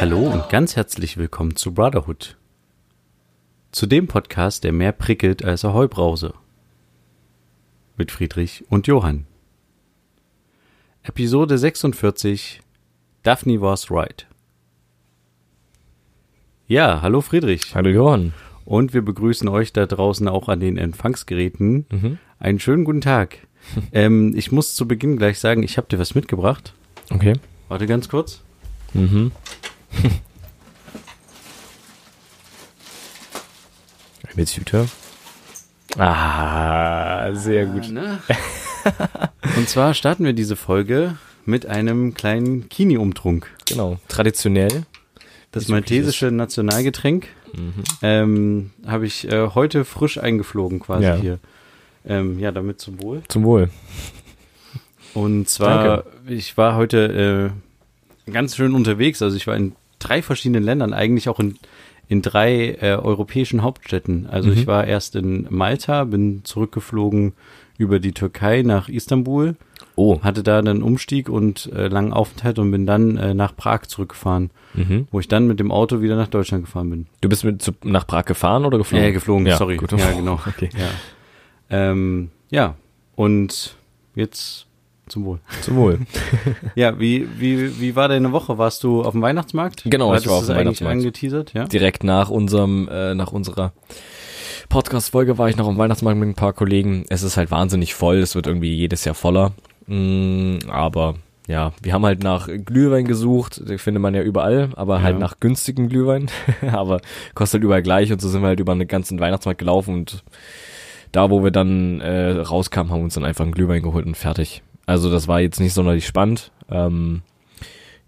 Hallo und ganz herzlich willkommen zu Brotherhood. Zu dem Podcast, der mehr prickelt als eine Heubrause. Mit Friedrich und Johann. Episode 46 Daphne was right. Ja, hallo Friedrich. Hallo Johann. Und wir begrüßen euch da draußen auch an den Empfangsgeräten. Mhm. Einen schönen guten Tag. ähm, ich muss zu Beginn gleich sagen, ich habe dir was mitgebracht. Okay. Warte ganz kurz. Mhm. Mit Süter. Ah, sehr gut. ne? Und zwar starten wir diese Folge mit einem kleinen Kini-Umtrunk. Genau. Traditionell. Das maltesische Nationalgetränk Mhm. ähm, habe ich äh, heute frisch eingeflogen quasi Ja. hier. Ähm, ja, damit zum Wohl. Zum Wohl. Und zwar, ich war heute äh, ganz schön unterwegs. Also ich war in drei verschiedenen Ländern, eigentlich auch in, in drei äh, europäischen Hauptstädten. Also Mhm. ich war erst in Malta, bin zurückgeflogen über die Türkei nach Istanbul, Oh. hatte da einen Umstieg und äh, langen Aufenthalt und bin dann äh, nach Prag zurückgefahren, Mhm. wo ich dann mit dem Auto wieder nach Deutschland gefahren bin. Du bist mit zu, nach Prag gefahren oder geflogen? Ja, geflogen, Ja, sorry. gut. Ja, genau. Okay. Ja. Ähm, ja, und jetzt zum Wohl. Zum Wohl. Ja, wie, wie, wie war deine Woche? Warst du auf dem Weihnachtsmarkt? Genau, ich Hattest war du auf dem Weihnachtsmarkt. angeteasert, ja? Direkt nach unserem, äh, nach unserer Podcast-Folge war ich noch am Weihnachtsmarkt mit ein paar Kollegen. Es ist halt wahnsinnig voll. Es wird irgendwie jedes Jahr voller. Mm, aber ja, wir haben halt nach Glühwein gesucht. Den findet man ja überall, aber Ja. halt nach günstigen Glühwein. aber kostet halt überall gleich. Und so sind wir halt über einen ganzen Weihnachtsmarkt gelaufen und da, wo wir dann äh, rauskamen, haben wir uns dann einfach einen Glühwein geholt und fertig. Also das war jetzt nicht sonderlich spannend. Ähm,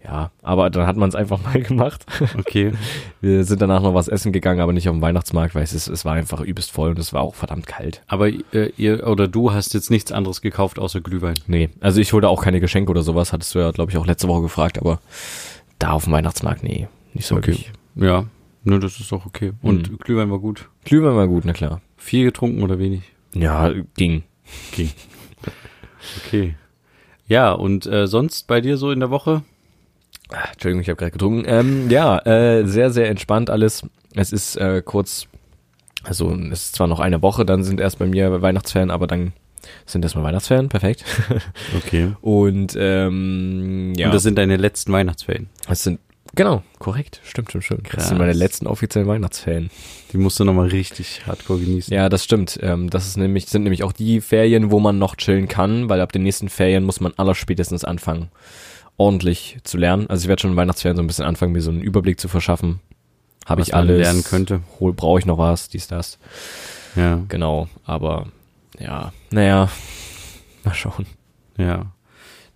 ja, aber dann hat man es einfach mal gemacht. Okay. Wir sind danach noch was essen gegangen, aber nicht auf dem Weihnachtsmarkt, weil es, ist, es war einfach übelst voll und es war auch verdammt kalt. Aber äh, ihr oder du hast jetzt nichts anderes gekauft außer Glühwein. Nee, also ich holte auch keine Geschenke oder sowas, hattest du ja, glaube ich, auch letzte Woche gefragt, aber da auf dem Weihnachtsmarkt, nee, nicht so Okay. wirklich. Ja, nur das ist doch okay. Und Mhm. Glühwein war gut. Glühwein war gut, na klar. Viel getrunken oder wenig? Ja, ging. Okay. Ja, und äh, sonst bei dir so in der Woche? Ah, Entschuldigung, ich habe gerade getrunken. Ähm, ja, äh, sehr, sehr entspannt alles. Es ist äh, kurz, also es ist zwar noch eine Woche, dann sind erst bei mir Weihnachtsferien, aber dann sind erstmal Weihnachtsferien, perfekt. Okay. Und ähm, ja. Und das sind deine letzten Weihnachtsferien. Es sind, genau, korrekt, stimmt, stimmt, stimmt. Krass. Das sind meine letzten offiziellen Weihnachtsferien. Die musst du nochmal richtig hardcore genießen. Ja, das stimmt. Ähm, das ist nämlich, sind nämlich auch die Ferien, wo man noch chillen kann, weil ab den nächsten Ferien muss man allerspätestens anfangen, ordentlich zu lernen. Also ich werde schon in Weihnachtsferien so ein bisschen anfangen, mir so einen Überblick zu verschaffen. Habe Was ich alles lernen könnte. Hol, brauche ich noch was, dies, das. Ja, Genau, aber ja, naja, mal schauen. ja.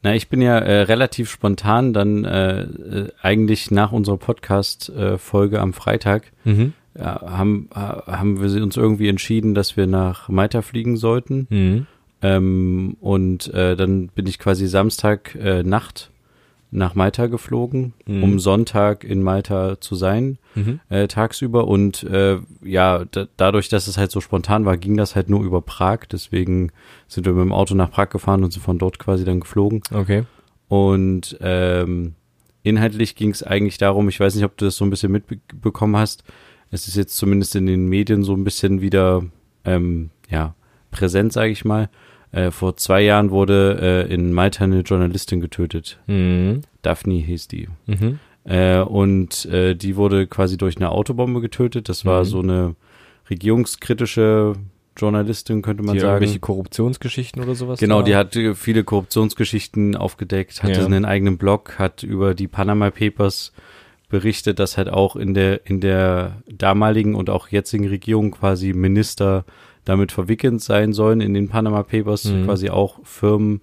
Na, ich bin ja äh, relativ spontan dann äh, äh, eigentlich nach unserer Podcast-Folge am Freitag Mhm. ja, haben, äh, haben wir uns irgendwie entschieden, dass wir nach Malta fliegen sollten. Mhm. Ähm, und äh, dann bin ich quasi Samstag äh, Nacht nach Malta geflogen, Mhm. um Sonntag in Malta zu sein, Mhm. äh, tagsüber. Und äh, ja, da, dadurch, dass es halt so spontan war, ging das halt nur über Prag. Deswegen sind wir mit dem Auto nach Prag gefahren und sind von dort quasi dann geflogen. Okay. Und ähm, inhaltlich ging es eigentlich darum, ich weiß nicht, ob du das so ein bisschen mitbekommen hast. Es ist jetzt zumindest in den Medien so ein bisschen wieder ähm, ja, präsent, sage ich mal. Äh, vor zwei Jahren wurde äh, in Malta eine Journalistin getötet. Mhm. Daphne hieß die. Mhm. Äh, und äh, die wurde quasi durch eine Autobombe getötet. Das war Mhm. so eine regierungskritische Journalistin, könnte man Die sagen. irgendwelche Korruptionsgeschichten oder sowas? Genau, da? die hat äh, viele Korruptionsgeschichten aufgedeckt, hatte Ja. einen eigenen Blog, hat über die Panama Papers berichtet, dass halt auch in der in der damaligen und auch jetzigen Regierung quasi Minister damit verwickelt sein sollen in den Panama Papers, Mhm. quasi auch Firmen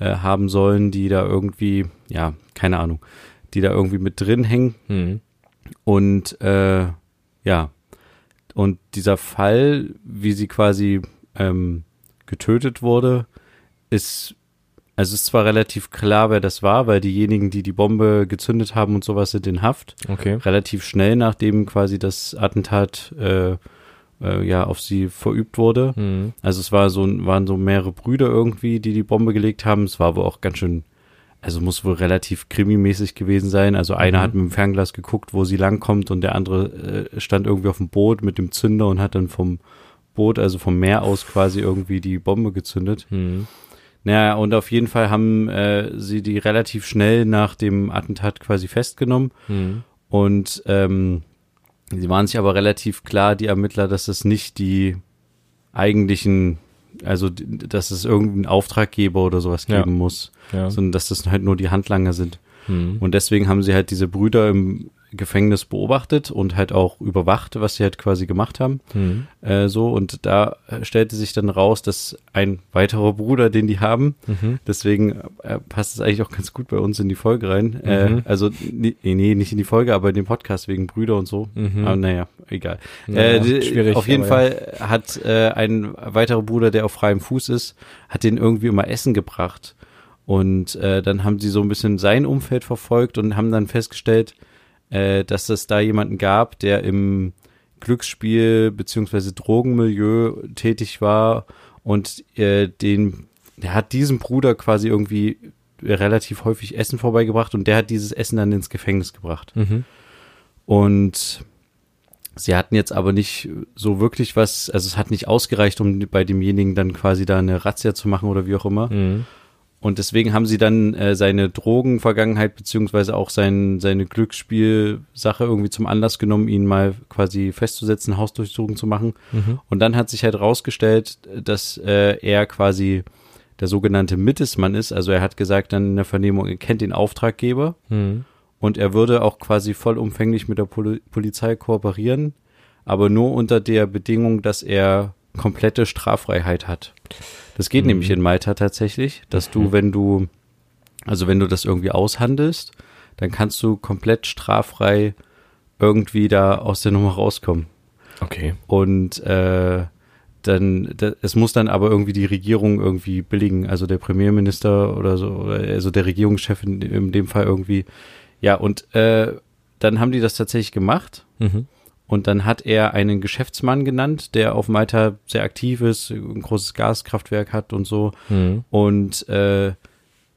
äh, haben sollen, die da irgendwie, ja, keine Ahnung, die da irgendwie mit drin hängen. Mhm. Und äh, ja, und dieser Fall, wie sie quasi ähm, getötet wurde, ist, also ist zwar relativ klar, wer das war, weil diejenigen, die die Bombe gezündet haben und sowas, sind in Haft. Okay. Relativ schnell, nachdem quasi das Attentat äh, äh, ja auf sie verübt wurde. Mhm. Also es war so, waren so mehrere Brüder irgendwie, die die Bombe gelegt haben. Es war aber auch ganz schön, also muss wohl relativ krimimäßig gewesen sein. Also einer Mhm. hat mit dem Fernglas geguckt, wo sie langkommt und der andere äh, stand irgendwie auf dem Boot mit dem Zünder und hat dann vom Boot, also vom Meer aus quasi irgendwie die Bombe gezündet. Mhm. Naja, und auf jeden Fall haben äh, sie die relativ schnell nach dem Attentat quasi festgenommen Mhm. und ähm, sie waren sich aber relativ klar, die Ermittler, dass es nicht die eigentlichen, also dass es irgendeinen Auftraggeber oder sowas Ja. geben muss, Ja. sondern dass das halt nur die Handlanger sind. Mhm. Und deswegen haben sie halt diese Brüder im Gefängnis beobachtet und halt auch überwacht, was sie halt quasi gemacht haben. Mhm. Äh, so, und da äh, stellte sich dann raus, dass ein weiterer Bruder, den die haben, Mhm. deswegen äh, passt es eigentlich auch ganz gut bei uns in die Folge rein. Äh, Mhm. also, nee, nee, nicht in die Folge, aber in den Podcast wegen Brüder und so. Mhm. Aber naja, egal. Ja, äh, schwierig, auf jeden Fall hat äh, ein weiterer Bruder, der auf freiem Fuß ist, hat den irgendwie immer Essen gebracht. Und äh, dann haben sie so ein bisschen sein Umfeld verfolgt und haben dann festgestellt, äh, dass es da jemanden gab, der im Glücksspiel beziehungsweise Drogenmilieu tätig war und äh, den, der hat diesem Bruder quasi irgendwie relativ häufig Essen vorbeigebracht und der hat dieses Essen dann ins Gefängnis gebracht. Mhm. Und sie hatten jetzt aber nicht so wirklich was, also es hat nicht ausgereicht, um bei demjenigen dann quasi da eine Razzia zu machen oder wie auch immer. Mhm. Und deswegen haben sie dann äh, seine Drogenvergangenheit beziehungsweise auch sein, seine Glücksspielsache irgendwie zum Anlass genommen, ihn mal quasi festzusetzen, Hausdurchsuchung zu machen. Mhm. Und dann hat sich halt rausgestellt, dass äh, er quasi der sogenannte Mittelsmann ist. Also er hat gesagt dann in der Vernehmung, er kennt den Auftraggeber Mhm. und er würde auch quasi vollumfänglich mit der Poli Polizei kooperieren, aber nur unter der Bedingung, dass er komplette Straffreiheit hat. Das geht Mhm. nämlich in Malta tatsächlich, dass du, wenn du, also wenn du das irgendwie aushandelst, dann kannst du komplett straffrei irgendwie da aus der Nummer rauskommen. Okay. Und äh, dann, da, es muss dann aber irgendwie die Regierung irgendwie billigen, also der Premierminister oder so, oder also der Regierungschef in, in dem Fall irgendwie. Ja, und äh, dann haben die das tatsächlich gemacht. Mhm. Und dann hat er einen Geschäftsmann genannt, der auf Malta sehr aktiv ist, ein großes Gaskraftwerk hat und so. Mhm. Und äh,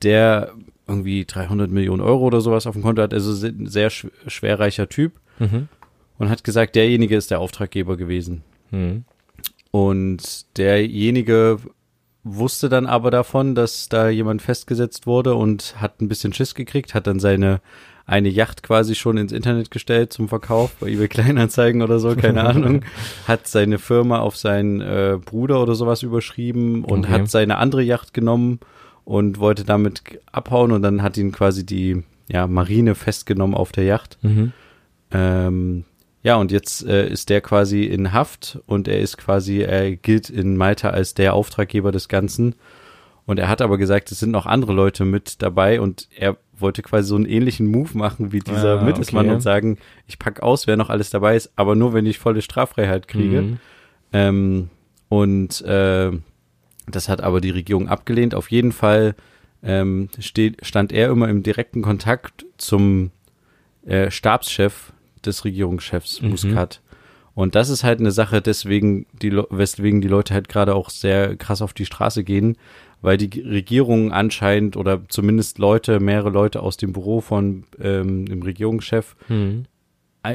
der irgendwie 300 Millionen Euro oder sowas auf dem Konto hat, also ein sehr sch schwerreicher Typ. Mhm. Und hat gesagt, derjenige ist der Auftraggeber gewesen. Mhm. Und derjenige wusste dann aber davon, dass da jemand festgesetzt wurde und hat ein bisschen Schiss gekriegt, hat dann seine eine Yacht quasi schon ins Internet gestellt zum Verkauf bei eBay Kleinanzeigen oder so, keine Ahnung, hat seine Firma auf seinen äh, Bruder oder sowas überschrieben und Okay. hat seine andere Yacht genommen und wollte damit abhauen und dann hat ihn quasi die ja, Marine festgenommen auf der Yacht. Mhm. Ähm, ja, und jetzt äh, ist der quasi in Haft und er ist quasi, er gilt in Malta als der Auftraggeber des Ganzen. Und er hat aber gesagt, es sind noch andere Leute mit dabei und er wollte quasi so einen ähnlichen Move machen wie dieser Ah, Mittelsmann okay. und sagen, ich pack aus, wer noch alles dabei ist, aber nur, wenn ich volle Straffreiheit kriege. Mhm. Ähm, und äh, das hat aber die Regierung abgelehnt. Auf jeden Fall ähm, steht, stand er immer im direkten Kontakt zum äh, Stabschef des Regierungschefs Mhm. Muscat. Und das ist halt eine Sache, deswegen die, weswegen die Leute halt gerade auch sehr krass auf die Straße gehen, weil die Regierung anscheinend oder zumindest Leute, mehrere Leute aus dem Büro von ähm, dem Regierungschef Mhm.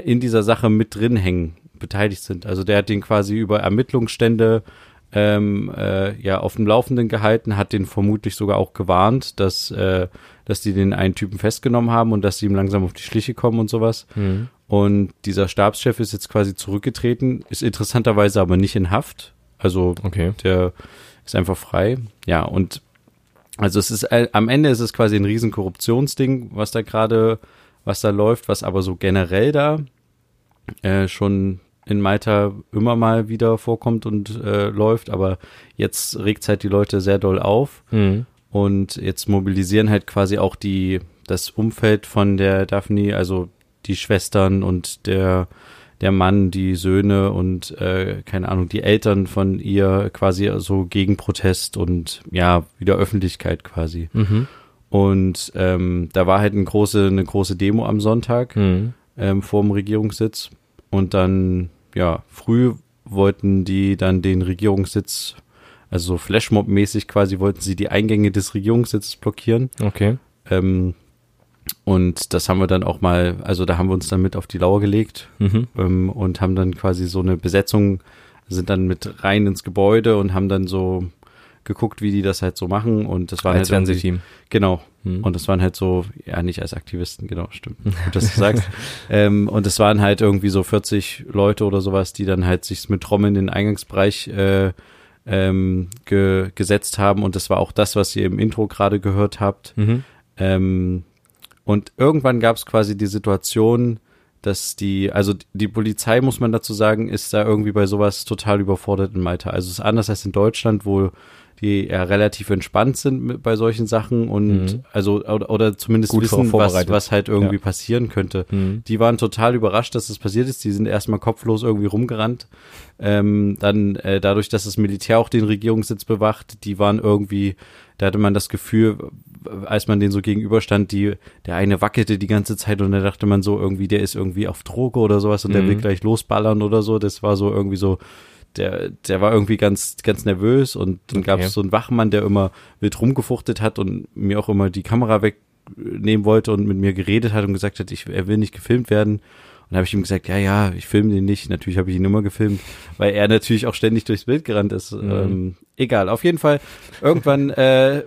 in dieser Sache mit drin hängen, beteiligt sind. Also der hat den quasi über Ermittlungsstände ähm, äh, ja auf dem Laufenden gehalten, hat den vermutlich sogar auch gewarnt, dass äh, dass die den einen Typen festgenommen haben und dass sie ihm langsam auf die Schliche kommen und sowas. Mhm. Und dieser Stabschef ist jetzt quasi zurückgetreten, ist interessanterweise aber nicht in Haft. Also Okay. der ist einfach frei. Ja, und also es ist äh, am Ende ist es quasi ein riesen Korruptionsding, was da gerade, was da läuft, was aber so generell da äh, schon in Malta immer mal wieder vorkommt und äh, läuft, aber jetzt regt halt die Leute sehr doll auf Mhm. und jetzt mobilisieren halt quasi auch die das Umfeld von der Daphne, also die Schwestern und der der Mann, die Söhne und äh, keine Ahnung, die Eltern von ihr quasi so gegen Protest und ja, wieder Öffentlichkeit quasi. Mhm. Und ähm, da war halt eine große, eine große Demo am Sonntag Mhm. ähm, vor dem Regierungssitz. Und dann, ja, früh wollten die dann den Regierungssitz, also so Flashmob-mäßig quasi, wollten sie die Eingänge des Regierungssitzes blockieren. Okay. Ähm, und das haben wir dann auch mal, also da haben wir uns dann mit auf die Lauer gelegt Mhm. ähm, und haben dann quasi so eine Besetzung, sind dann mit rein ins Gebäude und haben dann so geguckt, wie die das halt so machen. Und das war Als halt Fernsehteam. Genau. Mhm. Und das waren halt so, ja, nicht als Aktivisten, genau, stimmt. Gut, dass du sagst. ähm, und es waren halt irgendwie so 40 Leute oder sowas, die dann halt sich mit Trommeln in den Eingangsbereich äh, ähm, ge gesetzt haben. Und das war auch das, was ihr im Intro gerade gehört habt. Mhm. Ähm, und irgendwann gab es quasi die Situation, dass die, also die Polizei, muss man dazu sagen, ist da irgendwie bei sowas total überfordert in Malta. Also es ist anders als in Deutschland, wo die ja relativ entspannt sind bei solchen Sachen und Mhm. also oder, oder zumindest Gut wissen, was, vorbereitet. was halt irgendwie Ja. passieren könnte. Mhm. Die waren total überrascht, dass das passiert ist. Die sind erstmal kopflos irgendwie rumgerannt. Ähm, dann äh, dadurch, dass das Militär auch den Regierungssitz bewacht, die waren irgendwie, da hatte man das Gefühl, als man denen so gegenüberstand, die, der eine wackelte die ganze Zeit und da dachte man so irgendwie, der ist irgendwie auf Droge oder sowas und der Mhm. will gleich losballern oder so. Das war so irgendwie so, der, der war irgendwie ganz, ganz nervös und dann Okay. gab es so einen Wachmann, der immer wild rumgefuchtet hat und mir auch immer die Kamera wegnehmen wollte und mit mir geredet hat und gesagt hat, ich, er will nicht gefilmt werden. Und da habe ich ihm gesagt, ja, ja, ich filme den nicht. Natürlich habe ich ihn immer gefilmt, weil er natürlich auch ständig durchs Bild gerannt ist. Mhm. Ähm, egal, auf jeden Fall. Irgendwann äh, äh,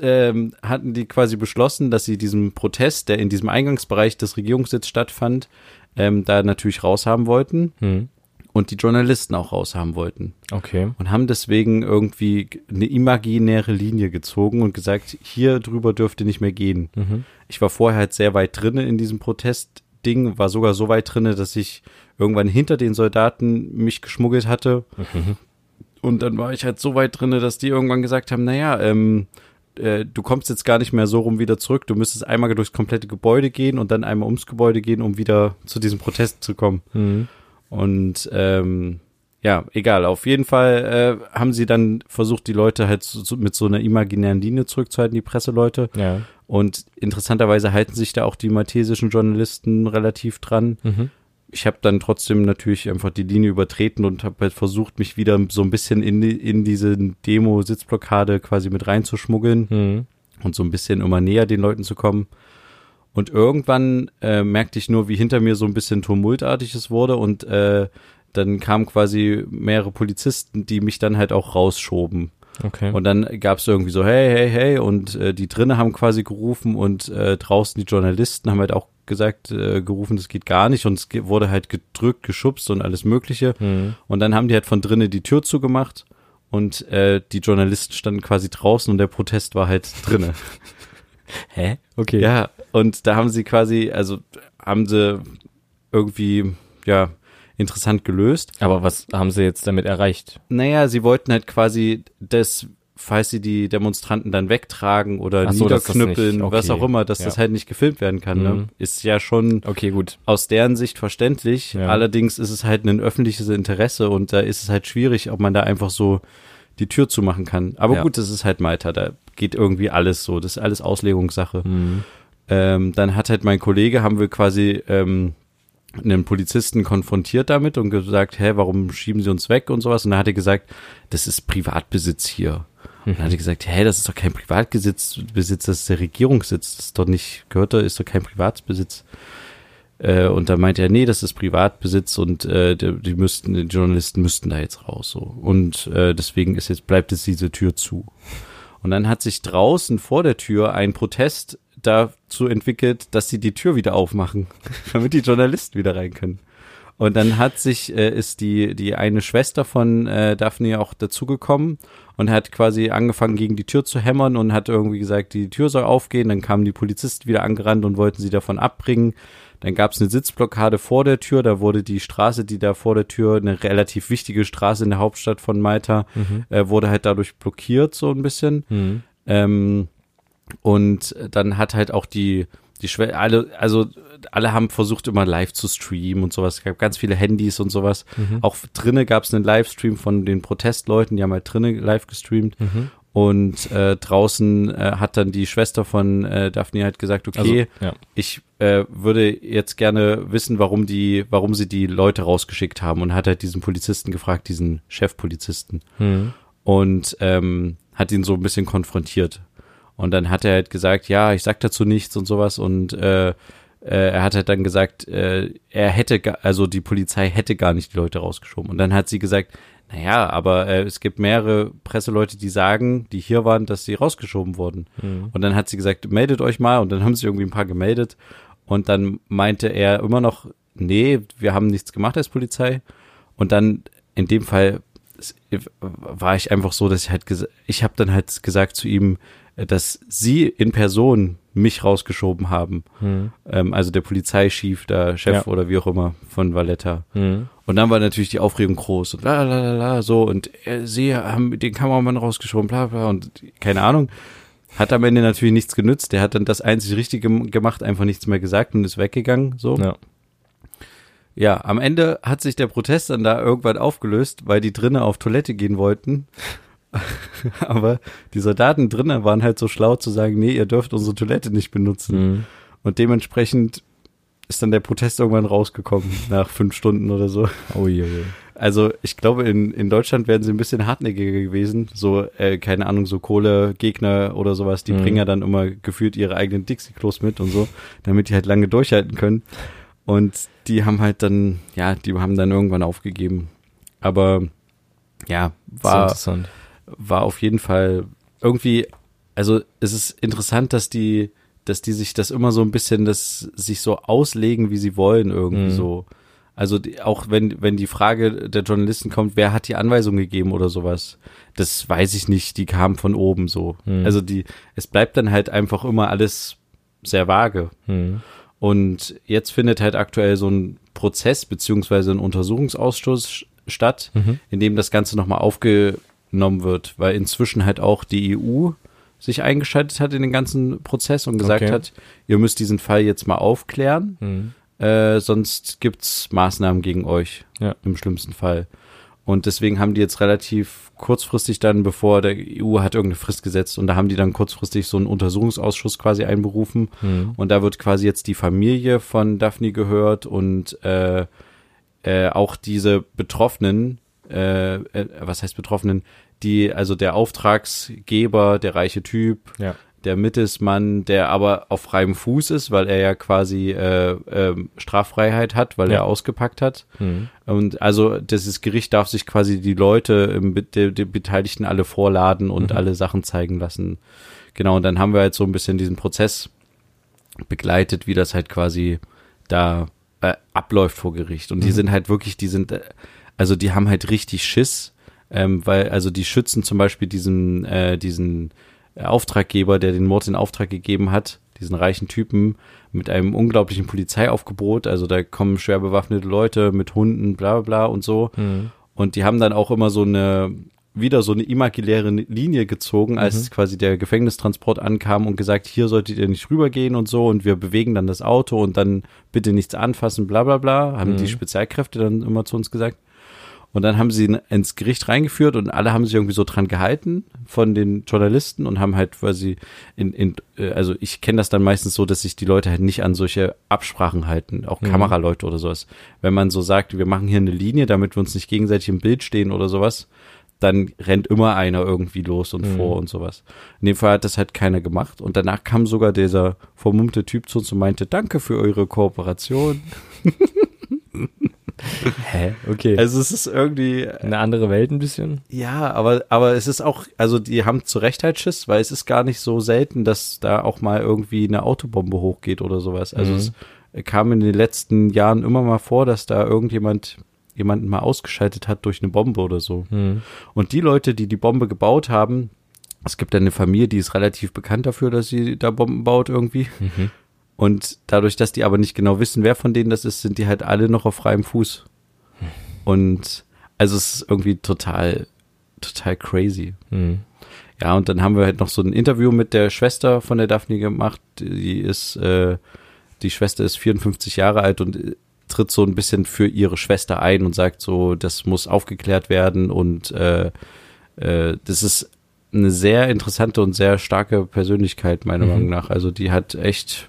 ähm, hatten die quasi beschlossen, dass sie diesen Protest, der in diesem Eingangsbereich des Regierungssitzes stattfand, ähm, da natürlich raushaben wollten Mhm. und die Journalisten auch raushaben wollten Okay. und haben deswegen irgendwie eine imaginäre Linie gezogen und gesagt, hier drüber dürfte nicht mehr gehen. Mhm. Ich war vorher halt sehr weit drinne in diesem Protestding, war sogar so weit drinne, dass ich irgendwann hinter den Soldaten mich geschmuggelt hatte. Mhm. Und dann war ich halt so weit drinne, dass die irgendwann gesagt haben, naja, ähm, äh, du kommst jetzt gar nicht mehr so rum wieder zurück. Du müsstest einmal durchs komplette Gebäude gehen und dann einmal ums Gebäude gehen, um wieder zu diesem Protest zu kommen. Mhm. Und ähm, ja, egal. Auf jeden Fall äh, haben sie dann versucht, die Leute halt so, so mit so einer imaginären Linie zurückzuhalten, die Presseleute. Ja. Und interessanterweise halten sich da auch die maltesischen Journalisten relativ dran. Mhm. Ich habe dann trotzdem natürlich einfach die Linie übertreten und habe halt versucht, mich wieder so ein bisschen in, die, in diese Demo-Sitzblockade quasi mit reinzuschmuggeln Mhm. und so ein bisschen immer näher den Leuten zu kommen. Und irgendwann äh, merkte ich nur, wie hinter mir so ein bisschen tumultartiges wurde und äh, dann kamen quasi mehrere Polizisten, die mich dann halt auch rausschoben. Okay. Und dann gab es irgendwie so, hey, hey, hey, und äh, die drinnen haben quasi gerufen und äh, draußen die Journalisten haben halt auch gesagt, äh, gerufen, das geht gar nicht und es wurde halt gedrückt, geschubst und alles Mögliche. Mhm. Und dann haben die halt von drinnen die Tür zugemacht und äh, die Journalisten standen quasi draußen und der Protest war halt drinnen. Hä? Okay. Ja, und da haben sie quasi, also haben sie irgendwie, ja, interessant gelöst. Aber was haben sie jetzt damit erreicht? Naja, sie wollten halt quasi das, falls sie die Demonstranten dann wegtragen oder so, niederknüppeln, nicht- okay. was auch immer, dass Ja. das halt nicht gefilmt werden kann. Ne? Mhm. Ist ja schon Okay, gut. aus deren Sicht verständlich. Ja. Allerdings ist es halt ein öffentliches Interesse und da ist es halt schwierig, ob man da einfach so die Tür zumachen kann. Aber Ja. gut, das ist halt Malta, da geht irgendwie alles so. Das ist alles Auslegungssache. Mhm. Ähm, dann hat halt mein Kollege, haben wir quasi ähm, einen Polizisten konfrontiert damit und gesagt, hä, warum schieben sie uns weg und sowas? Und dann hat er gesagt, das ist Privatbesitz hier. Und dann hat er gesagt, hä, das ist doch kein Privatbesitz, Besitz, das ist der Regierungssitz, das ist doch nicht, gehört da, ist doch kein Privatbesitz. Äh, und da meinte er, nee, das ist Privatbesitz und äh, die, die müssten, die Journalisten müssten da jetzt raus so. Und äh, deswegen ist jetzt, bleibt jetzt diese Tür zu. Und dann hat sich draußen vor der Tür ein Protest dazu entwickelt, dass sie die Tür wieder aufmachen, damit die Journalisten wieder rein können. Und dann hat sich, äh, ist die, die eine Schwester von äh, Daphne auch dazugekommen und hat quasi angefangen, gegen die Tür zu hämmern und hat irgendwie gesagt, die Tür soll aufgehen. Dann kamen die Polizisten wieder angerannt und wollten sie davon abbringen. Dann gab es eine Sitzblockade vor der Tür. Da wurde die Straße, die da vor der Tür, eine relativ wichtige Straße in der Hauptstadt von Malta, äh, wurde halt dadurch blockiert so ein bisschen. Mhm. Ähm, und dann hat halt auch die, die Schwelle, alle, also alle haben versucht immer live zu streamen und sowas. Es gab ganz viele Handys und sowas. Auch drinnen gab es einen Livestream von den Protestleuten, die haben halt drinnen live gestreamt. Mhm. Und äh, draußen äh, hat dann die Schwester von äh, Daphne halt gesagt, okay, Also, ja. ich äh, würde jetzt gerne wissen, warum die, warum sie die Leute rausgeschickt haben und hat halt diesen Polizisten gefragt, diesen Chefpolizisten Mhm. und ähm, hat ihn so ein bisschen konfrontiert. Und dann hat er halt gesagt, ja, ich sag dazu nichts und sowas und äh, äh, er hat halt dann gesagt, äh, er hätte, also die Polizei hätte gar nicht die Leute rausgeschoben. Und dann hat sie gesagt, naja, aber äh, es gibt mehrere Presseleute, die sagen, die hier waren, dass sie rausgeschoben wurden. Und dann hat sie gesagt, meldet euch mal. Und dann haben sich irgendwie ein paar gemeldet. Und dann meinte er immer noch, nee, wir haben nichts gemacht als Polizei. Und dann in dem Fall war ich einfach so, dass ich halt, ich habe dann halt gesagt zu ihm, dass sie in Person mich rausgeschoben haben. Ähm, also der Polizeichef, der Chef Ja. oder wie auch immer von Valletta. Mhm. Und dann war natürlich die Aufregung groß und la la la la so und äh, sie haben den Kameramann rausgeschoben, bla bla und keine Ahnung. Hat am Ende natürlich nichts genützt. Der hat dann das einzig Richtige gemacht, einfach nichts mehr gesagt und ist weggegangen. So. Ja. Ja, am Ende hat sich der Protest dann da irgendwann aufgelöst, weil die drinnen auf Toilette gehen wollten. Aber die Soldaten drinnen waren halt so schlau zu sagen, nee, ihr dürft unsere Toilette nicht benutzen. Mhm. Und dementsprechend ist dann der Protest irgendwann rausgekommen, nach fünf Stunden oder so. Uiuiui. Also ich glaube, in, in Deutschland wären sie ein bisschen hartnäckiger gewesen. So, äh, keine Ahnung, so Kohlegegner oder sowas, die Mhm. bringen ja dann immer gefühlt ihre eigenen Dixie-Klos mit und so, damit die halt lange durchhalten können. Und die haben halt dann, ja, die haben dann irgendwann aufgegeben. Aber ja, war, interessant. War auf jeden Fall irgendwie, also es ist interessant, dass die, dass die sich das immer so ein bisschen, das sich so auslegen, wie sie wollen, irgendwie Mhm. so. Also die, auch wenn, wenn die Frage der Journalisten kommt, wer hat die Anweisung gegeben oder sowas, das weiß ich nicht, die kam von oben so. Mhm. Also die, es bleibt dann halt einfach immer alles sehr vage. Mhm. Und jetzt findet halt aktuell so ein Prozess beziehungsweise ein Untersuchungsausschuss sch- statt, Mhm. in dem das Ganze nochmal aufgenommen wird, weil inzwischen halt auch die EU sich eingeschaltet hat in den ganzen Prozess und gesagt Okay. hat, ihr müsst diesen Fall jetzt mal aufklären, Mhm. äh, sonst gibt's Maßnahmen gegen euch Ja. im schlimmsten Fall. Und deswegen haben die jetzt relativ kurzfristig dann, bevor der EU hat irgendeine Frist gesetzt, und da haben die dann kurzfristig so einen Untersuchungsausschuss quasi einberufen. Mhm. Und da wird quasi jetzt die Familie von Daphne gehört und äh, äh, auch diese Betroffenen, äh, äh, was heißt Betroffenen, die, also der Auftragsgeber, der reiche Typ, Ja. der Mittelsmann, der aber auf freiem Fuß ist, weil er ja quasi äh, ähm, Straffreiheit hat, weil Ja. er ausgepackt hat. Mhm. Und also dieses Gericht darf sich quasi die Leute, Be- die, die Beteiligten alle vorladen und Mhm. alle Sachen zeigen lassen. Genau, und dann haben wir halt so ein bisschen diesen Prozess begleitet, wie das halt quasi da äh, abläuft vor Gericht. Und die Mhm. sind halt wirklich, die sind, äh, also die haben halt richtig Schiss, ähm, weil also die schützen zum Beispiel diesen, äh, diesen Auftraggeber, der den Mord in Auftrag gegeben hat, diesen reichen Typen mit einem unglaublichen Polizeiaufgebot. Also da kommen schwer bewaffnete Leute mit Hunden, bla bla bla und so. Mhm. Und die haben dann auch immer so eine, wieder so eine imaginäre Linie gezogen, als quasi der Gefängnistransport ankam und gesagt, hier solltet ihr nicht rübergehen und so und wir bewegen dann das Auto und dann bitte nichts anfassen, bla bla bla, haben Mhm. die Spezialkräfte dann immer zu uns gesagt. Und dann haben sie ihn ins Gericht reingeführt und alle haben sich irgendwie so dran gehalten von den Journalisten und haben halt quasi in, in äh, also ich kenne das dann meistens so, dass sich die Leute halt nicht an solche Absprachen halten, auch Mhm. Kameraleute oder sowas. Wenn man so sagt, wir machen hier eine Linie, damit wir uns nicht gegenseitig im Bild stehen oder sowas, dann rennt immer einer irgendwie los und Mhm. vor und sowas. In dem Fall hat das halt keiner gemacht und danach kam sogar dieser vermummte Typ zu uns und meinte, danke für eure Kooperation. Hä? Okay. Also es ist irgendwie, Eine andere Welt ein bisschen? Ja, aber, aber es ist auch, also die haben zu Recht halt Schiss, weil es ist gar nicht so selten, dass da auch mal irgendwie eine Autobombe hochgeht oder sowas. Also Mhm. es kam in den letzten Jahren immer mal vor, dass da irgendjemand jemanden mal ausgeschaltet hat durch eine Bombe oder so. Mhm. Und die Leute, die die Bombe gebaut haben, es gibt eine Familie, die ist relativ bekannt dafür, dass sie da Bomben baut irgendwie. Mhm. Und dadurch, dass die aber nicht genau wissen, wer von denen das ist, sind die halt alle noch auf freiem Fuß. Und also es ist irgendwie total, total crazy. Mhm. Ja, und dann haben wir halt noch so ein Interview mit der Schwester von der Daphne gemacht. Die ist, äh, die Schwester ist 54 Jahre alt und äh, tritt so ein bisschen für ihre Schwester ein und sagt so, das muss aufgeklärt werden und äh, äh, das ist eine sehr interessante und sehr starke Persönlichkeit, meiner Mhm. Meinung nach. Also die hat echt,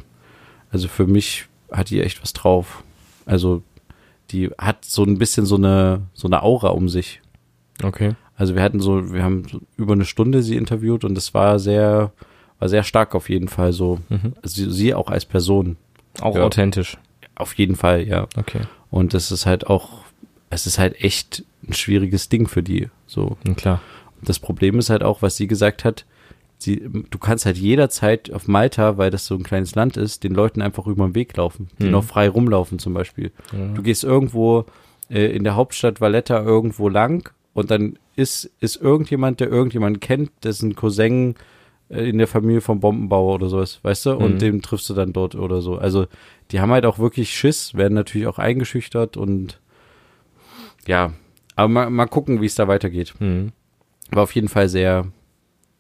also für mich hat die echt was drauf. Also die hat so ein bisschen so eine, so eine Aura um sich. Okay. Also wir hatten so, wir haben so über eine Stunde sie interviewt und es war sehr war sehr stark auf jeden Fall so. Mhm. Sie, sie auch als Person. Auch Ja. authentisch. Auf jeden Fall, ja. Okay. Und das ist halt auch, es ist halt echt ein schwieriges Ding für die. So. Na klar. Das Problem ist halt auch, was sie gesagt hat, sie, du kannst halt jederzeit auf Malta, weil das so ein kleines Land ist, den Leuten einfach über den Weg laufen, die Mhm. noch frei rumlaufen zum Beispiel. Ja. Du gehst irgendwo äh, in der Hauptstadt Valletta irgendwo lang und dann ist, ist irgendjemand, der irgendjemanden kennt, dessen Cousin äh, in der Familie vom Bombenbauer oder sowas, weißt du? Und Mhm. den triffst du dann dort oder so. Also die haben halt auch wirklich Schiss, werden natürlich auch eingeschüchtert und ja, aber mal, mal gucken, wie es da weitergeht. Mhm. War auf jeden Fall sehr,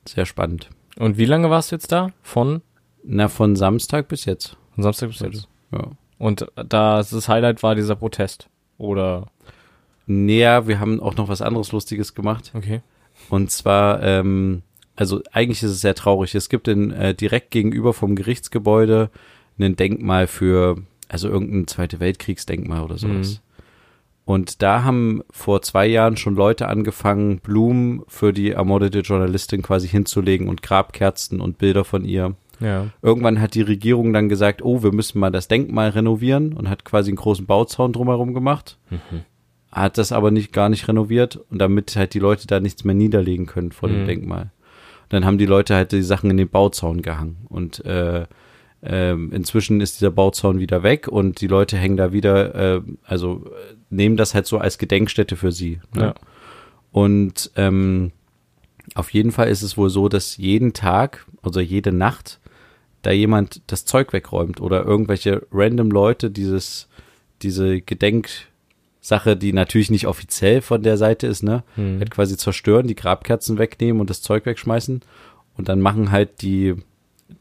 sehr spannend. Und wie lange warst du jetzt da? Von, Na, von Samstag bis jetzt. von Samstag bis jetzt. Ja. Und das, das Highlight war dieser Protest. Oder? Naja, wir haben auch noch was anderes Lustiges gemacht. Okay. Und zwar, ähm, also eigentlich ist es sehr traurig. Es gibt in, äh, direkt gegenüber vom Gerichtsgebäude ein Denkmal für, also irgendein Zweite Weltkriegsdenkmal oder sowas. Mhm. Und da haben vor zwei Jahren schon Leute angefangen, Blumen für die ermordete Journalistin quasi hinzulegen und Grabkerzen und Bilder von ihr. Ja. Irgendwann hat die Regierung dann gesagt, oh, wir müssen mal das Denkmal renovieren und hat quasi einen großen Bauzaun drumherum gemacht. Hat das aber nicht gar nicht renoviert und damit halt die Leute da nichts mehr niederlegen können vor dem Mhm. Denkmal. Dann haben die Leute halt die Sachen in den Bauzaun gehangen und äh, ähm, inzwischen ist dieser Bauzaun wieder weg und die Leute hängen da wieder, äh, also äh, nehmen das halt so als Gedenkstätte für sie. Ne? Ja. Und ähm, auf jeden Fall ist es wohl so, dass jeden Tag, also jede Nacht, da jemand das Zeug wegräumt oder irgendwelche random Leute dieses, diese Gedenksache, die natürlich nicht offiziell von der Seite ist, ne, Mhm. halt quasi zerstören, die Grabkerzen wegnehmen und das Zeug wegschmeißen. Und dann machen halt die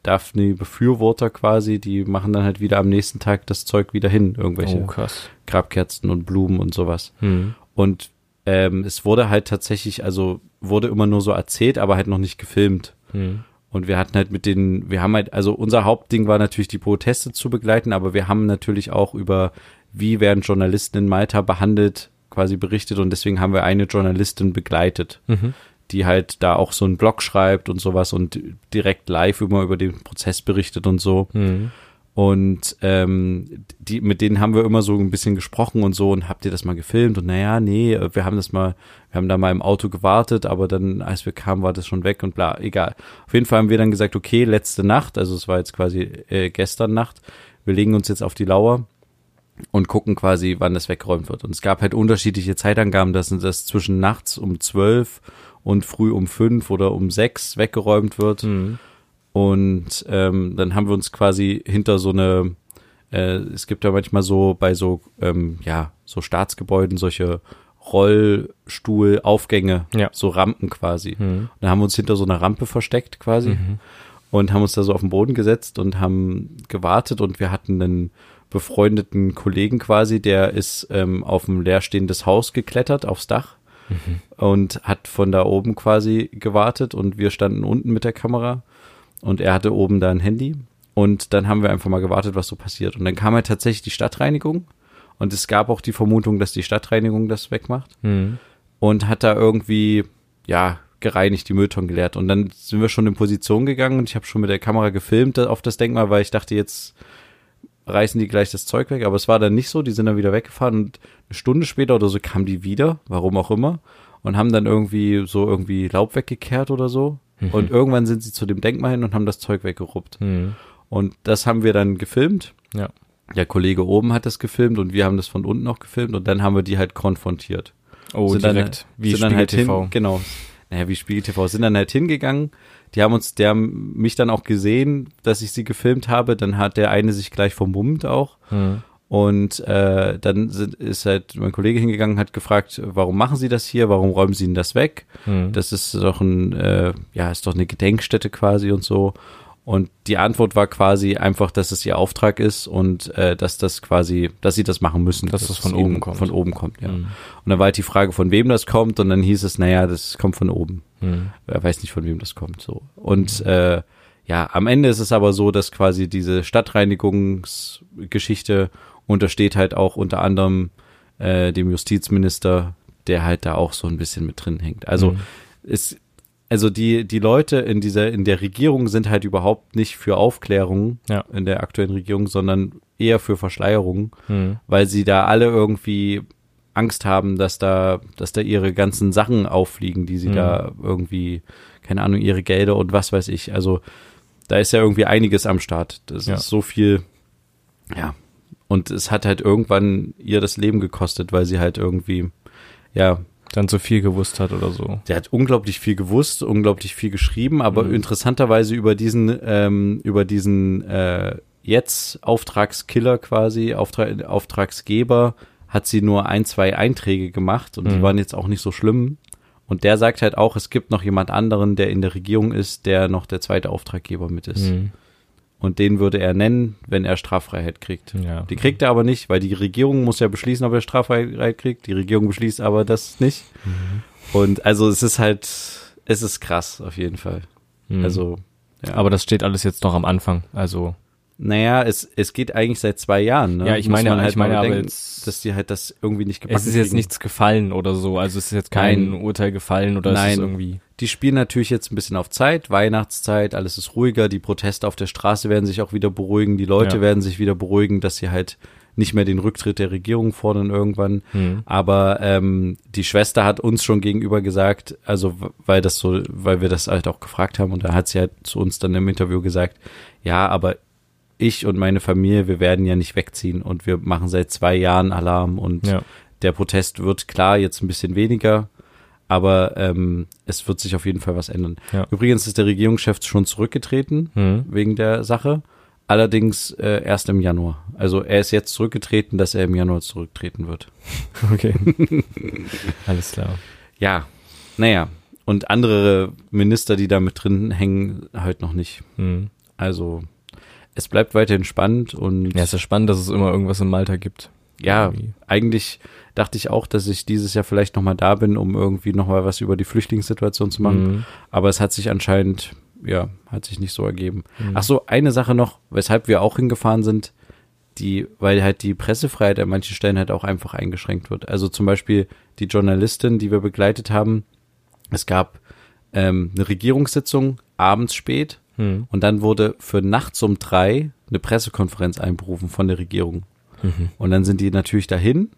Daphne-Befürworter quasi, die machen dann halt wieder am nächsten Tag das Zeug wieder hin, irgendwelche Oh. Grabkerzen und Blumen und sowas. Mhm. Und ähm, es wurde halt tatsächlich, also wurde immer nur so erzählt, aber halt noch nicht gefilmt. Mhm. Und wir hatten halt mit den, wir haben halt, also unser Hauptding war natürlich die Proteste zu begleiten, aber wir haben natürlich auch über, wie werden Journalisten in Malta behandelt, quasi berichtet und deswegen haben wir eine Journalistin begleitet, Mhm. Die halt da auch so einen Blog schreibt und sowas und direkt live immer über den Prozess berichtet und so. Mhm. Und ähm, die, mit denen haben wir immer so ein bisschen gesprochen und so und habt ihr das mal gefilmt? Und naja, nee, wir haben das mal, wir haben da mal im Auto gewartet, aber dann, als wir kamen, war das schon weg und bla, egal. Auf jeden Fall haben wir dann gesagt, okay, letzte Nacht, also es war jetzt quasi äh, gestern Nacht, wir legen uns jetzt auf die Lauer und gucken quasi, wann das weggeräumt wird. Und es gab halt unterschiedliche Zeitangaben, dass das zwischen nachts um zwölf und früh um fünf oder um sechs weggeräumt wird. Mhm. Und ähm, dann haben wir uns quasi hinter so eine, äh, es gibt ja manchmal so bei so, ähm, ja, so Staatsgebäuden solche Rollstuhlaufgänge, Ja. so Rampen quasi. Mhm. Und da haben wir uns hinter so einer Rampe versteckt quasi Mhm. und haben uns da so auf den Boden gesetzt und haben gewartet und wir hatten einen befreundeten Kollegen quasi, der ist ähm, auf ein leerstehendes Haus geklettert, aufs Dach und hat von da oben quasi gewartet und wir standen unten mit der Kamera. Und er hatte oben da ein Handy. Und dann haben wir einfach mal gewartet, was so passiert. Und dann kam halt tatsächlich die Stadtreinigung. Und es gab auch die Vermutung, dass die Stadtreinigung das wegmacht. Mhm. und hat da irgendwie, ja, gereinigt, die Mülltonnen geleert. Und dann sind wir schon in Position gegangen. Und ich habe schon mit der Kamera gefilmt auf das Denkmal, weil ich dachte, jetzt reißen die gleich das Zeug weg. Aber es war dann nicht so, die sind dann wieder weggefahren und eine Stunde später oder so kamen die wieder, warum auch immer, und haben dann irgendwie so irgendwie Laub weggekehrt oder so. Und irgendwann sind sie zu dem Denkmal hin und haben das Zeug weggeruppt. Mhm. Und das haben wir dann gefilmt. Ja. Der Kollege oben hat das gefilmt und wir haben das von unten auch gefilmt und dann haben wir die halt konfrontiert Oh, sind direkt. Dann, wie sind dann halt TV. hin, genau. Naja, wie Spiegel TV, sind dann halt hingegangen. Die haben uns, der haben mich dann auch gesehen, dass ich sie gefilmt habe. Dann hat der eine sich gleich vermummt auch. Mhm. Und äh, dann sind, ist halt mein Kollege hingegangen, hat gefragt, warum machen Sie das hier? Warum räumen Sie denn das weg? Mhm. Das ist doch ein, äh, ja, ist doch eine Gedenkstätte quasi und so. Und die Antwort war quasi einfach, dass es ihr Auftrag ist und äh, dass das quasi, dass sie das machen müssen. Dass das von oben kommt. Von oben kommt, ja. Mhm. Und dann war halt die Frage, von wem das kommt, und dann hieß es, naja, das kommt von oben. Mhm. Er weiß nicht, von wem das kommt. So. Und äh, ja, am Ende ist es aber so, dass quasi diese Stadtreinigungsgeschichte untersteht halt auch unter anderem äh, dem Justizminister, der halt da auch so ein bisschen mit drin hängt. Also Mhm. es also die, die Leute in dieser, in der Regierung sind halt überhaupt nicht für Aufklärung Ja. in der aktuellen Regierung, sondern eher für Verschleierung, Hm. weil sie da alle irgendwie Angst haben, dass da, dass da ihre ganzen Sachen auffliegen, die sie Mhm. da irgendwie, keine Ahnung, ihre Gelder und was weiß ich. Also da ist ja irgendwie einiges am Start. Das Ja. ist so viel, ja. Und es hat halt irgendwann ihr das Leben gekostet, weil sie halt irgendwie, ja, Dann zu viel gewusst hat oder so. der hat unglaublich viel gewusst, unglaublich viel geschrieben, aber Mhm. interessanterweise über diesen, ähm, über diesen äh, jetzt Auftragskiller quasi, Auftra Auftragsgeber, hat sie nur ein, zwei Einträge gemacht und die Mhm. waren jetzt auch nicht so schlimm. Und der sagt halt auch, es gibt noch jemand anderen, der in der Regierung ist, der noch der zweite Auftraggeber mit ist. Hm. Und den würde er nennen, wenn er Straffreiheit kriegt. Ja. Die kriegt er aber nicht, weil die Regierung muss ja beschließen, ob er Straffreiheit kriegt. Die Regierung beschließt aber das nicht. Mhm. Und also es ist halt, es ist krass auf jeden Fall. Hm. Also, ja. Aber das steht alles jetzt noch am Anfang. Also, naja, es, es geht eigentlich seit zwei Jahren. Ne? Ja, ich Muss meine- halt ich meine aber jetzt- dass die halt das irgendwie nicht gebacken es ist jetzt kriegen. nichts gefallen oder so. Also, es ist jetzt kein Nein. Urteil gefallen oder es Nein. ist irgendwie. Die spielen natürlich jetzt ein bisschen auf Zeit, Weihnachtszeit, alles ist ruhiger, die Proteste auf der Straße werden sich auch wieder beruhigen, die Leute Ja. werden sich wieder beruhigen, dass sie halt nicht mehr den Rücktritt der Regierung fordern irgendwann. Hm. Aber ähm, die Schwester hat uns schon gegenüber gesagt, also weil das so, weil wir das halt auch gefragt haben und da hat sie halt zu uns dann im Interview gesagt, ja, aber ich und meine Familie, wir werden ja nicht wegziehen und wir machen seit zwei Jahren Alarm und Ja. der Protest wird klar jetzt ein bisschen weniger, aber ähm, es wird sich auf jeden Fall was ändern. Ja. Übrigens ist der Regierungschef schon zurückgetreten Hm. wegen der Sache, allerdings äh, erst im Januar. Also er ist jetzt zurückgetreten, dass er im Januar zurücktreten wird. Okay. Alles klar. Ja, naja. Und andere Minister, die da mit drin hängen, halt noch nicht. Hm. Also es bleibt weiterhin spannend und Ja, es ist ja spannend, dass es immer irgendwas in Malta gibt. ja, Irgendwie. eigentlich dachte ich auch, dass ich dieses Jahr vielleicht nochmal da bin, um irgendwie nochmal was über die Flüchtlingssituation zu machen. Hm. Aber es hat sich anscheinend, ja, hat sich nicht so ergeben. Hm. Ach so, eine Sache noch, weshalb wir auch hingefahren sind, die, weil halt die Pressefreiheit an manchen Stellen halt auch einfach eingeschränkt wird. Also zum Beispiel die Journalistin, die wir begleitet haben, es gab ähm, eine Regierungssitzung abends spät Hm. und dann wurde für nachts um drei eine Pressekonferenz einberufen von der Regierung. Mhm. Und dann sind die natürlich dahin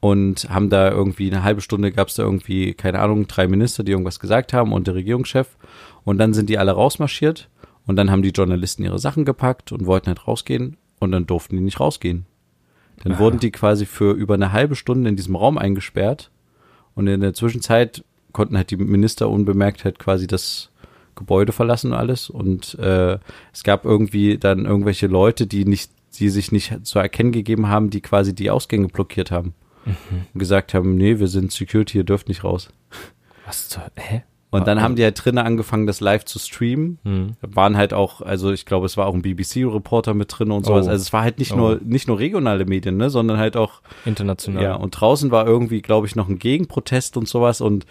und haben da irgendwie eine halbe Stunde gab es da irgendwie, keine Ahnung, drei Minister, die irgendwas gesagt haben und der Regierungschef. Und dann sind die alle rausmarschiert und dann haben die Journalisten ihre Sachen gepackt und wollten halt rausgehen und dann durften die nicht rausgehen. Dann Aha. wurden die quasi für über eine halbe Stunde in diesem Raum eingesperrt und in der Zwischenzeit konnten halt die Minister unbemerkt halt quasi das Gebäude verlassen und alles und äh, es gab irgendwie dann irgendwelche Leute, die nicht, die sich nicht zu erkennen gegeben haben, die quasi die Ausgänge blockiert haben und gesagt haben, nee, wir sind Security, ihr dürft nicht raus. Was zur, hä? Und dann Ah, haben die halt drinnen angefangen, das live zu streamen. Hm. Da waren halt auch, also ich glaube, es war auch ein BBC-Reporter mit drin und sowas. Oh. Also es war halt nicht Oh. nur nicht nur regionale Medien, ne, sondern halt auch International. ja. Und draußen war irgendwie, glaube ich, noch ein Gegenprotest und sowas und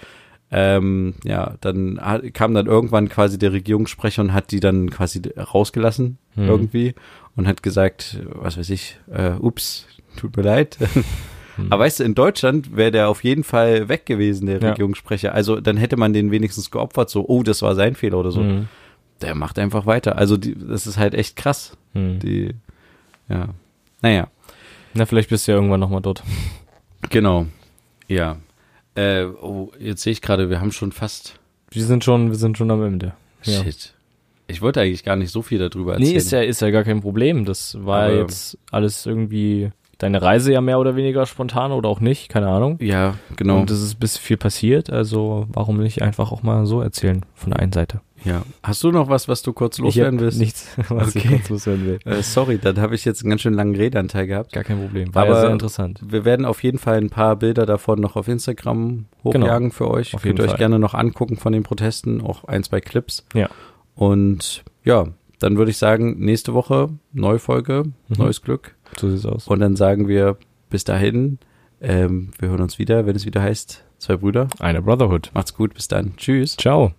ähm, ja, dann hat, kam dann irgendwann quasi der Regierungssprecher und hat die dann quasi rausgelassen Hm. irgendwie und hat gesagt, was weiß ich, äh, ups, tut mir leid. Hm. Aber weißt du, in Deutschland wäre der auf jeden Fall weg gewesen, der Ja. Regierungssprecher. Also dann hätte man den wenigstens geopfert, so, oh, das war sein Fehler oder so. Hm. Der macht einfach weiter. Also die, das ist halt echt krass. Hm. Die, ja. Naja, Na, vielleicht bist du ja irgendwann nochmal dort. genau. Ja. Äh, oh, jetzt sehe ich gerade, wir haben schon fast. Wir sind schon, wir sind schon am Ende. Ja. Shit. Ich wollte eigentlich gar nicht so viel darüber erzählen. Nee, ist ja, ist ja gar kein Problem. Das war Aber- jetzt alles irgendwie deine Reise ja mehr oder weniger spontan oder auch nicht, keine Ahnung. Ja, genau. Und es ist bis viel passiert, also warum nicht einfach auch mal so erzählen von der einen Seite. Ja. Hast du noch was, was du kurz loswerden ich willst? nichts, was ich Okay. kurz loswerden will. Äh, sorry, dann habe ich jetzt einen ganz schön langen Redanteil gehabt. Gar kein Problem. War Aber- ja sehr interessant. Wir werden auf jeden Fall ein paar Bilder davon noch auf Instagram hochjagen für euch. Genau. Auf Könnt ihr euch gerne noch angucken von den Protesten, auch ein, zwei Clips. Ja. Und ja, dann würde ich sagen, nächste Woche neue Folge, Mhm. neues Glück. So sieht's aus. Und dann sagen wir bis dahin, ähm, wir hören uns wieder, wenn es wieder heißt, zwei Brüder. Eine Brotherhood. Macht's gut, bis dann. Tschüss. Ciao.